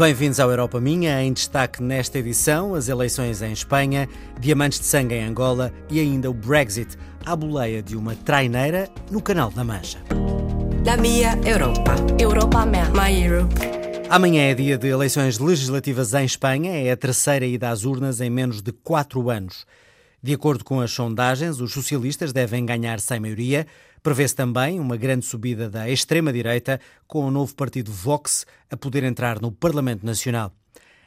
Bem-vindos ao Europa Minha. Em destaque nesta edição, as eleições em Espanha, diamantes de sangue em Angola e ainda o Brexit, à boleia de uma traineira no Canal da Mancha. La minha Europa. Europa minha. My Europe. Amanhã é dia de eleições legislativas em Espanha, é a terceira ida às urnas em menos de quatro anos. De acordo com as sondagens, os socialistas devem ganhar sem maioria. Prevê-se também uma grande subida da extrema-direita, com o novo partido Vox a poder entrar no Parlamento Nacional.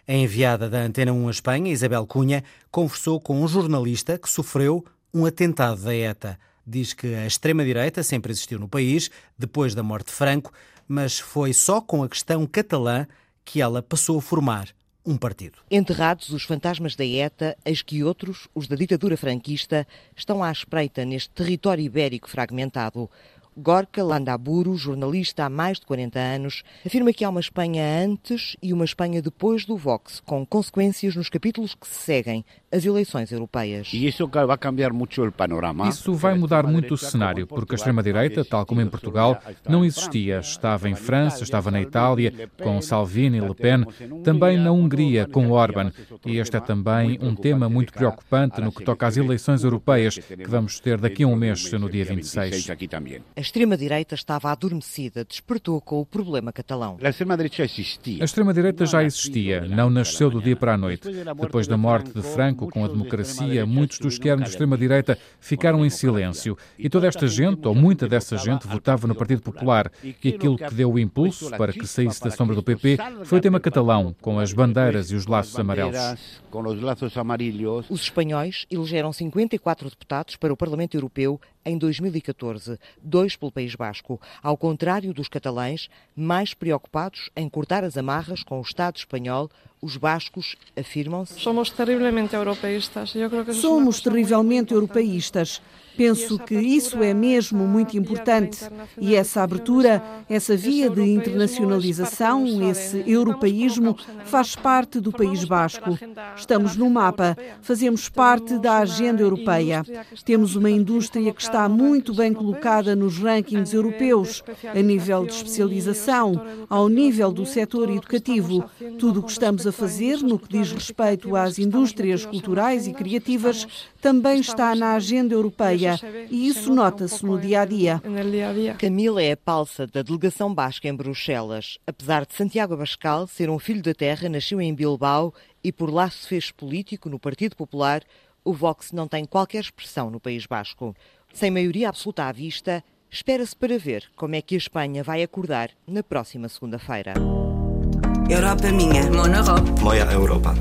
A enviada da Antena 1 à Espanha, Isabel Cunha, conversou com um jornalista que sofreu um atentado da ETA. Diz que a extrema-direita sempre existiu no país, depois da morte de Franco, mas foi só com a questão catalã que ela passou a formar um partido. Enterrados os fantasmas da ETA, eis que outros, os da ditadura franquista, estão à espreita neste território ibérico fragmentado. Gorka Landaburu, jornalista há mais de 40 anos, afirma que há uma Espanha antes e uma Espanha depois do Vox, com consequências nos capítulos que se seguem, as eleições europeias. E isso vai cambiar muito o panorama. Isso vai mudar muito o cenário, porque a extrema-direita, tal como em Portugal, não existia. Estava em França, estava na Itália, com Salvini e Le Pen, também na Hungria, com Orban. E este é também um tema muito preocupante no que toca às eleições europeias, que vamos ter daqui a um mês, no dia 26. A extrema-direita estava adormecida, despertou com o problema catalão. A extrema-direita existia. A extrema-direita já existia, não nasceu do dia para a noite. Depois da morte de Franco, com a democracia, muitos dos que eram de extrema-direita ficaram em silêncio. E toda esta gente, ou muita dessa gente, votava no Partido Popular. E aquilo que deu o impulso para que saísse da sombra do PP foi o tema catalão, com as bandeiras e os laços amarelos. Os espanhóis elegeram 54 deputados para o Parlamento Europeu em 2014, dois pelo País Basco, ao contrário dos catalães, mais preocupados em cortar as amarras com o Estado espanhol, os bascos afirmam-se. Somos terrivelmente europeístas. Somos terrivelmente europeístas. Penso que isso é mesmo muito importante e essa abertura, essa via de internacionalização, esse europeísmo faz parte do País Basco. Estamos no mapa, fazemos parte da agenda europeia. Temos uma indústria que está muito bem colocada nos rankings europeus, a nível de especialização, ao nível do setor educativo. Tudo o que estamos a fazer no que diz respeito às indústrias culturais e criativas também está na agenda europeia e isso nota-se no dia a dia. Camila é a palsa da delegação basca em Bruxelas. Apesar de Santiago Abascal ser um filho da terra, nasceu em Bilbao e por lá se fez político no Partido Popular, o Vox não tem qualquer expressão no País Basco. Sem maioria absoluta à vista, espera-se para ver como é que a Espanha vai acordar na próxima segunda-feira. Europa minha. Mona Europa. Moja Europa.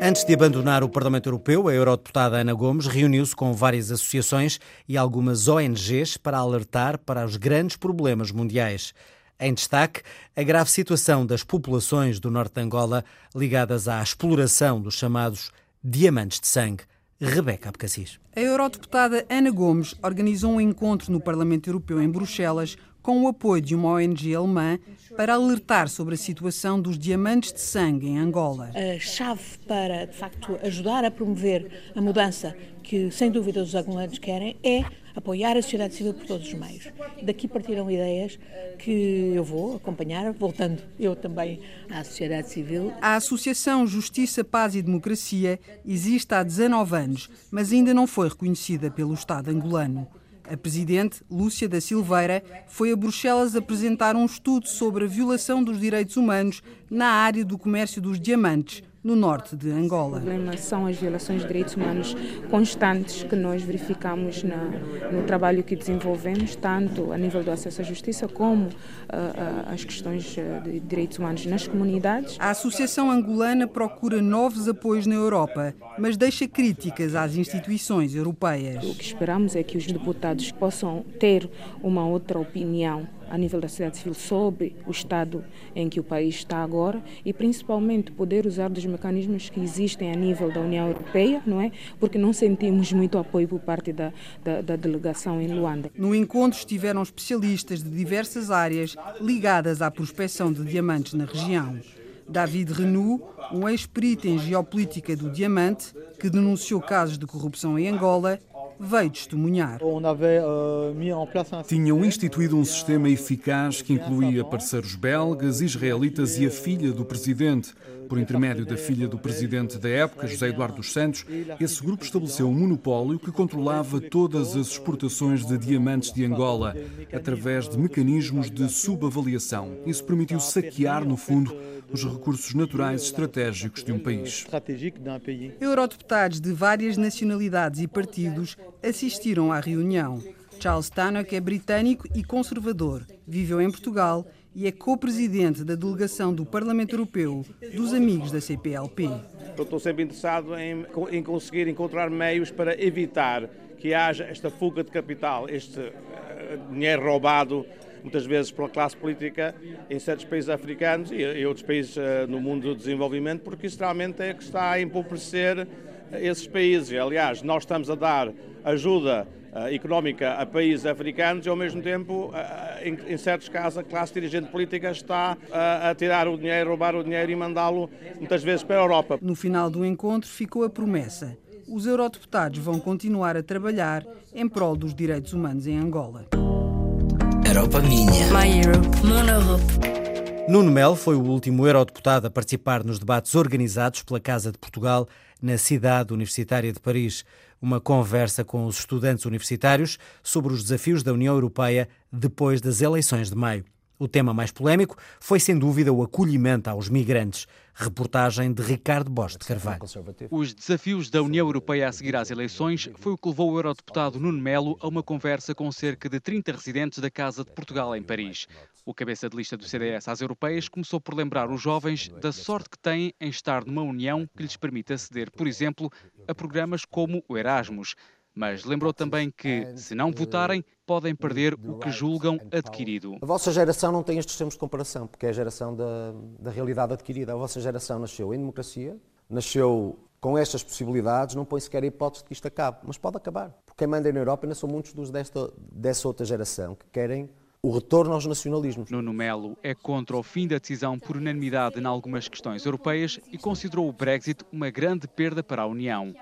Antes de abandonar o Parlamento Europeu, a eurodeputada Ana Gomes reuniu-se com várias associações e algumas ONGs para alertar para os grandes problemas mundiais. Em destaque, a grave situação das populações do norte de Angola ligadas à exploração dos chamados diamantes de sangue. Rebeca Abcacis. A eurodeputada Ana Gomes organizou um encontro no Parlamento Europeu em Bruxelas com o apoio de uma ONG alemã para alertar sobre a situação dos diamantes de sangue em Angola. A chave para, de facto, ajudar a promover a mudança que, sem dúvida, os angolanos querem é apoiar a sociedade civil por todos os meios. Daqui partiram ideias que eu vou acompanhar, voltando eu também à sociedade civil. A Associação Justiça, Paz e Democracia existe há 19 anos, mas ainda não foi reconhecida pelo Estado angolano. A presidente, Lúcia da Silveira, foi a Bruxelas apresentar um estudo sobre a violação dos direitos humanos na área do comércio dos diamantes, no norte de Angola. O problema são as violações de direitos humanos constantes que nós verificamos na, no trabalho que desenvolvemos, tanto a nível do acesso à justiça como uh, uh, as questões de direitos humanos nas comunidades. A Associação Angolana procura novos apoios na Europa, mas deixa críticas às instituições europeias. O que esperamos é que os deputados possam ter uma outra opinião a nível da sociedade civil sobre o estado em que o país está agora e principalmente poder usar dos mecanismos que existem a nível da União Europeia, não é? Porque não sentimos muito apoio por parte da, da, da delegação em Luanda. No encontro estiveram especialistas de diversas áreas ligadas à prospecção de diamantes na região. David Renou, um ex-perito em geopolítica do diamante, que denunciou casos de corrupção em Angola, veio testemunhar. Tinham instituído um sistema eficaz que incluía parceiros belgas, israelitas e a filha do presidente. Por intermédio da filha do presidente da época, José Eduardo dos Santos, esse grupo estabeleceu um monopólio que controlava todas as exportações de diamantes de Angola, através de mecanismos de subavaliação. Isso permitiu saquear, no fundo, os recursos naturais estratégicos de um país. Eurodeputados de várias nacionalidades e partidos assistiram à reunião. Charles Tannock é britânico e conservador, viveu em Portugal e é co-presidente da delegação do Parlamento Europeu dos Amigos da CPLP. Eu estou sempre interessado em, em conseguir encontrar meios para evitar que haja esta fuga de capital, este uh, dinheiro roubado muitas vezes pela classe política em certos países africanos e, outros países uh, no mundo do desenvolvimento, porque isso realmente é que está a empobrecer esses países. Aliás, nós estamos a dar ajuda uh, económica a países africanos e, ao mesmo tempo, uh, em, em, certos casos, a classe dirigente política está uh, a tirar o dinheiro, roubar o dinheiro e mandá-lo muitas vezes para a Europa. No final do encontro ficou a promessa. Os eurodeputados vão continuar a trabalhar em prol dos direitos humanos em Angola. Europa minha. My Europe. Mon Europe. Nuno Melo foi o último eurodeputado a participar nos debates organizados pela Casa de Portugal na cidade universitária de Paris. Uma conversa com os estudantes universitários sobre os desafios da União Europeia depois das eleições de maio. O tema mais polémico foi, sem dúvida, o acolhimento aos migrantes. Reportagem de Ricardo Bosch de Carvalho. Os desafios da União Europeia a seguir às eleições foi o que levou o eurodeputado Nuno Melo a uma conversa com cerca de 30 residentes da Casa de Portugal em Paris. O cabeça de lista do CDS às europeias começou por lembrar os jovens da sorte que têm em estar numa união que lhes permite aceder, por exemplo, a programas como o Erasmus mas lembrou também que, se não votarem, podem perder o que julgam adquirido. A vossa geração não tem estes termos de comparação, porque é a geração da, da realidade adquirida. A vossa geração nasceu em democracia, nasceu com estas possibilidades, não põe sequer a hipótese de que isto acabe, mas pode acabar. Porque quem manda na Europa ainda são muitos dos desta, dessa outra geração que querem o retorno aos nacionalismos. Nuno Melo é contra o fim da decisão por unanimidade em algumas questões europeias e considerou o Brexit uma grande perda para a União.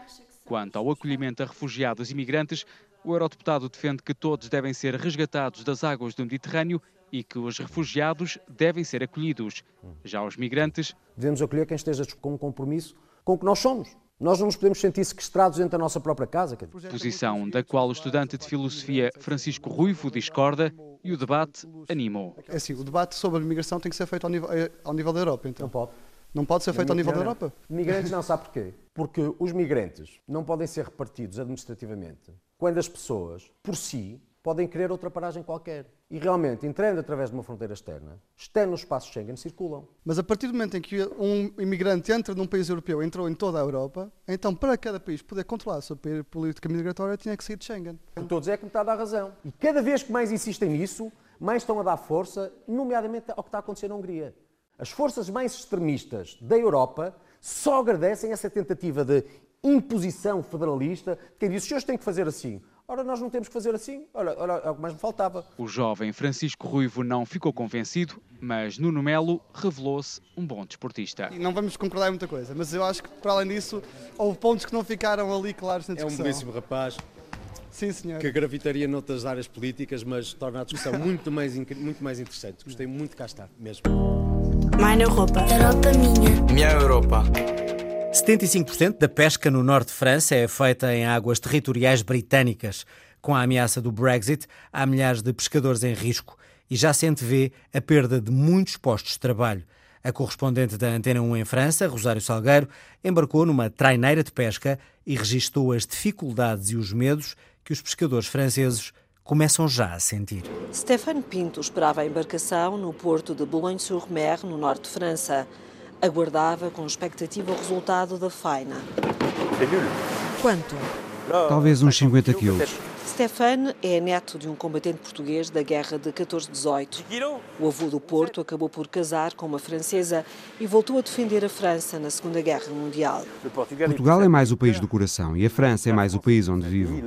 Quanto ao acolhimento a refugiados e imigrantes, o eurodeputado defende que todos devem ser resgatados das águas do Mediterrâneo e que os refugiados devem ser acolhidos. Já os migrantes. Devemos acolher quem esteja com um compromisso com o que nós somos. Nós não nos podemos sentir sequestrados dentro da nossa própria casa. Posição da qual o estudante de filosofia Francisco Ruivo discorda e o debate animou. É assim, o debate sobre a migração tem que ser feito ao nível, eh, ao nível da Europa, então. Não pode. Não pode ser feito ao nível da Europa? Migrantes não, sabe porquê? Porque os migrantes não podem ser repartidos administrativamente quando as pessoas, por si, podem querer outra paragem qualquer. E realmente, entrando através de uma fronteira externa, estando no espaço Schengen, circulam. Mas a partir do momento em que um imigrante entra num país europeu, entrou em toda a Europa, então para cada país poder controlar a sua política migratória, tinha que sair de Schengen. Por todos é que me está a dar razão. E cada vez que mais insistem nisso, mais estão a dar força, nomeadamente ao que está a acontecer na Hungria. As forças mais extremistas da Europa só agradecem essa tentativa de imposição federalista, que diz os senhores têm que fazer assim. Ora, nós não temos que fazer assim. Olha, olha, é o que mais me faltava. O jovem Francisco Ruivo não ficou convencido, mas Nuno Melo revelou-se um bom desportista. E não vamos concordar em muita coisa, mas eu acho que, para além disso, houve pontos que não ficaram ali claros na discussão. É um belíssimo rapaz. Sim, senhor. Que gravitaria noutras áreas políticas, mas torna a discussão muito mais, muito mais interessante. Gostei muito de cá estar, mesmo. Minha Europa. Europa minha. Minha Europa. 75% da pesca no norte de França é feita em águas territoriais britânicas. Com a ameaça do Brexit, há milhares de pescadores em risco e já se antevê a perda de muitos postos de trabalho. A correspondente da Antena 1 em França, Rosário Salgueiro, embarcou numa traineira de pesca e registou as dificuldades e os medos que os pescadores franceses começam já a sentir. Stéphane Pinto esperava a embarcação no porto de Boulogne-sur-Mer, no norte de França. Aguardava com expectativa o resultado da faina. Quanto? Talvez uns 50 quilos. Stefan é neto de um combatente português da guerra de 14-18. O avô do Porto acabou por casar com uma francesa e voltou a defender a França na Segunda Guerra Mundial. Portugal é mais o país do coração e a França é mais o país onde vivo.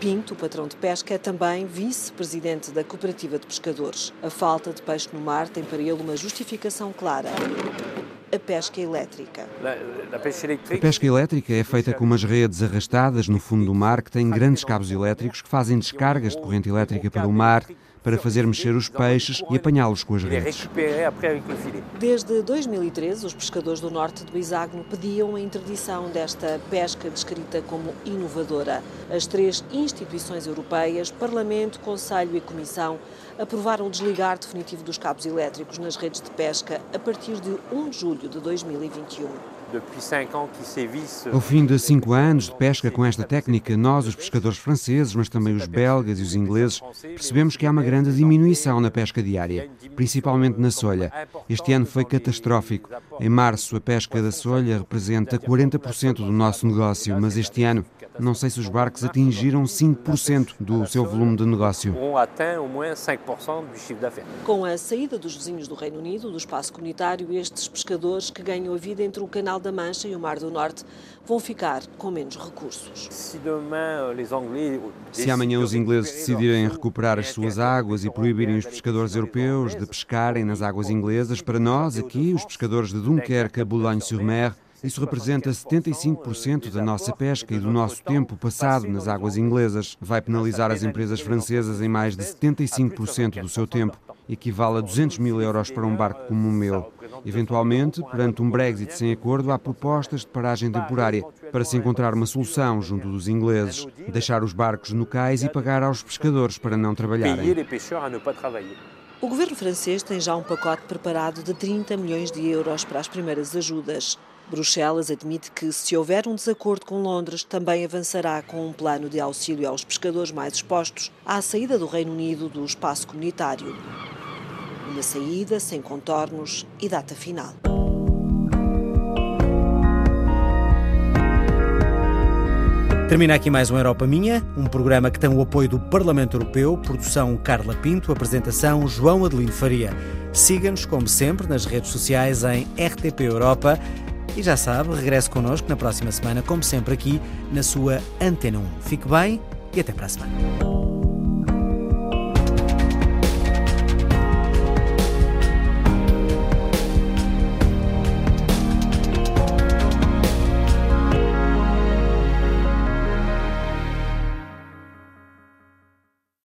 Pinto, o patrão de pesca, é também vice-presidente da Cooperativa de Pescadores. A falta de peixe no mar tem para ele uma justificação clara. a pesca elétrica. A pesca elétrica é feita com umas redes arrastadas no fundo do mar que têm grandes cabos elétricos que fazem descargas de corrente elétrica para o mar para fazer mexer os peixes e apanhá-los com as redes. Desde 2013, os pescadores do norte do Isagno pediam a interdição desta pesca descrita como inovadora. As três instituições europeias, Parlamento, Conselho e Comissão, aprovaram o desligar definitivo dos cabos elétricos nas redes de pesca a partir de 1 de julho de 2021. Ao fim de cinco anos de pesca com esta técnica, nós, os pescadores franceses, mas também os belgas e os ingleses, percebemos que há uma grande diminuição na pesca diária, principalmente na solha. Este ano foi catastrófico. Em março, a pesca da solha representa 40% do nosso negócio, mas este ano não sei se os barcos atingiram 5% do seu volume de negócio. Com a saída dos vizinhos do Reino Unido do espaço comunitário, estes pescadores que ganham a vida entre o Canal da Mancha e o Mar do Norte vão ficar com menos recursos. Se amanhã os ingleses decidirem recuperar as suas águas e proibirem os pescadores europeus de pescarem nas águas inglesas, para nós, aqui, os pescadores de Dunkerque a Boulogne-sur-Mer, isso representa 75% da nossa pesca e do nosso tempo passado nas águas inglesas. Vai penalizar as empresas francesas em mais de 75% do seu tempo. Equivale a 200 mil euros para um barco como o meu. Eventualmente, perante um Brexit sem acordo, há propostas de paragem temporária para se encontrar uma solução junto dos ingleses, deixar os barcos no cais e pagar aos pescadores para não trabalharem. O governo francês tem já um pacote preparado de 30 milhões de euros para as primeiras ajudas. Bruxelas admite que, se houver um desacordo com Londres, também avançará com um plano de auxílio aos pescadores mais expostos à saída do Reino Unido do espaço comunitário. Uma saída sem contornos e data final. Termina aqui mais um Europa Minha, um programa que tem o apoio do Parlamento Europeu, produção Carla Pinto, apresentação João Adelino Faria. Siga-nos, como sempre, nas redes sociais em RTP Europa e já sabe, regresse connosco na próxima semana, como sempre aqui na sua Antena 1. Fique bem e até para a semana.